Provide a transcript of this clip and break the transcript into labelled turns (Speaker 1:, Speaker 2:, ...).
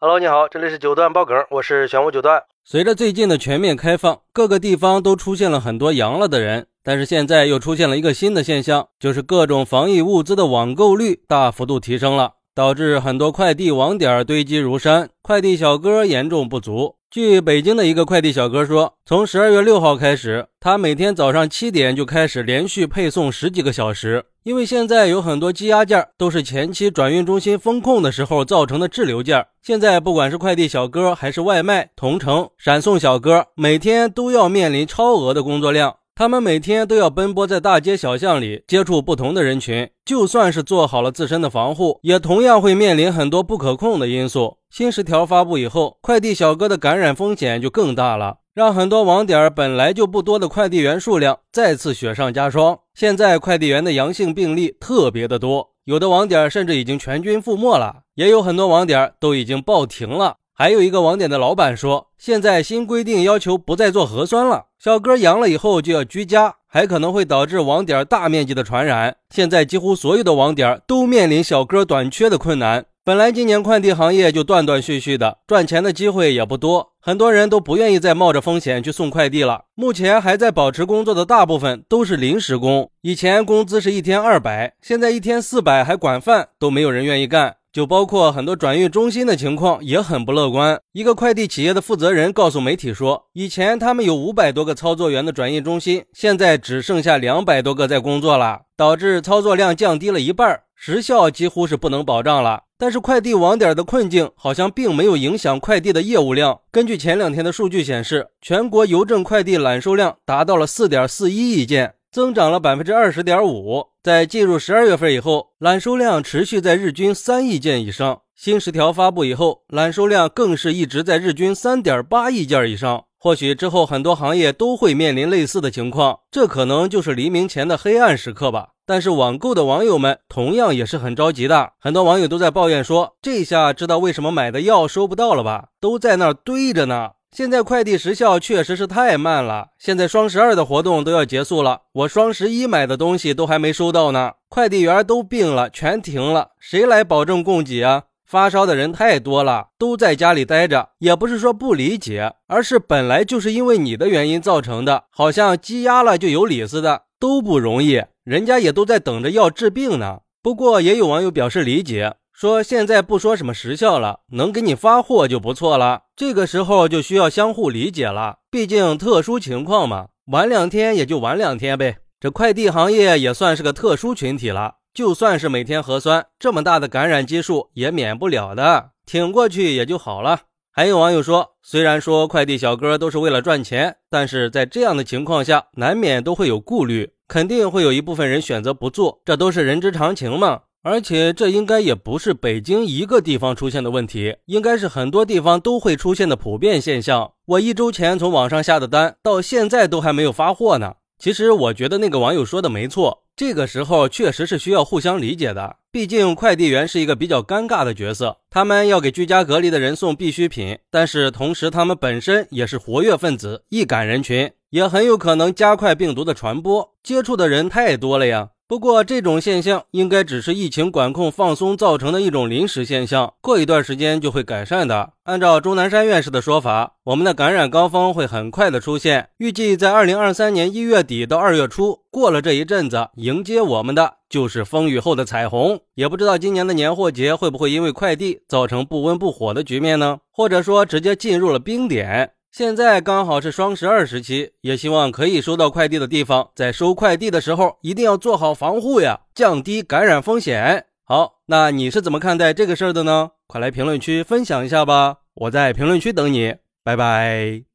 Speaker 1: Hello，你好，这里是九段爆梗，我是玄武九段。
Speaker 2: 随着最近的全面开放，各个地方都出现了很多阳了的人，但是现在又出现了一个新的现象，就是各种防疫物资的网购率大幅度提升了，导致很多快递网点堆积如山，快递小哥严重不足。据北京的一个快递小哥说，从十二月六号开始，他每天早上七点就开始连续配送十几个小时。因为现在有很多积压件都是前期转运中心封控的时候造成的滞留件，现在不管是快递小哥还是外卖、同城、闪送小哥，每天都要面临超额的工作量。他们每天都要奔波在大街小巷里，接触不同的人群。就算是做好了自身的防护，也同样会面临很多不可控的因素。新十条发布以后，快递小哥的感染风险就更大了，让很多网点本来就不多的快递员数量再次雪上加霜。现在快递员的阳性病例特别的多，有的网点甚至已经全军覆没了，也有很多网点都已经报停了。还有一个网点的老板说，现在新规定要求不再做核酸了，小哥阳了以后就要居家，还可能会导致网点大面积的传染。现在几乎所有的网点都面临小哥短缺的困难。本来今年快递行业就断断续续的，赚钱的机会也不多，很多人都不愿意再冒着风险去送快递了。目前还在保持工作的大部分都是临时工，以前工资是一天二百，现在一天四百还管饭，都没有人愿意干。就包括很多转运中心的情况也很不乐观。一个快递企业的负责人告诉媒体说，以前他们有五百多个操作员的转运中心，现在只剩下两百多个在工作了，导致操作量降低了一半，时效几乎是不能保障了。但是快递网点的困境好像并没有影响快递的业务量。根据前两天的数据显示，全国邮政快递揽收量达到了四点四一亿件。增长了百分之二十点五，在进入十二月份以后，揽收量持续在日均三亿件以上。新十条发布以后，揽收量更是一直在日均三点八亿件以上。或许之后很多行业都会面临类似的情况，这可能就是黎明前的黑暗时刻吧。但是网购的网友们同样也是很着急的，很多网友都在抱怨说：“这下知道为什么买的药收不到了吧？都在那儿堆着呢。”现在快递时效确实是太慢了。现在双十二的活动都要结束了，我双十一买的东西都还没收到呢。快递员都病了，全停了，谁来保证供给啊？发烧的人太多了，都在家里待着。也不是说不理解，而是本来就是因为你的原因造成的，好像积压了就有理似的，都不容易。人家也都在等着药治病呢。不过也有网友表示理解。说现在不说什么时效了，能给你发货就不错了。这个时候就需要相互理解了，毕竟特殊情况嘛，晚两天也就晚两天呗。这快递行业也算是个特殊群体了，就算是每天核酸，这么大的感染基数也免不了的，挺过去也就好了。还有网友说，虽然说快递小哥都是为了赚钱，但是在这样的情况下，难免都会有顾虑，肯定会有一部分人选择不做，这都是人之常情嘛。而且这应该也不是北京一个地方出现的问题，应该是很多地方都会出现的普遍现象。我一周前从网上下的单，到现在都还没有发货呢。其实我觉得那个网友说的没错，这个时候确实是需要互相理解的。毕竟快递员是一个比较尴尬的角色，他们要给居家隔离的人送必需品，但是同时他们本身也是活跃分子，易感人群，也很有可能加快病毒的传播，接触的人太多了呀。不过，这种现象应该只是疫情管控放松造成的一种临时现象，过一段时间就会改善的。按照钟南山院士的说法，我们的感染高峰会很快的出现，预计在二零二三年一月底到二月初，过了这一阵子，迎接我们的就是风雨后的彩虹。也不知道今年的年货节会不会因为快递造成不温不火的局面呢？或者说直接进入了冰点？现在刚好是双十二时期，也希望可以收到快递的地方，在收快递的时候一定要做好防护呀，降低感染风险。好，那你是怎么看待这个事儿的呢？快来评论区分享一下吧，我在评论区等你，拜拜。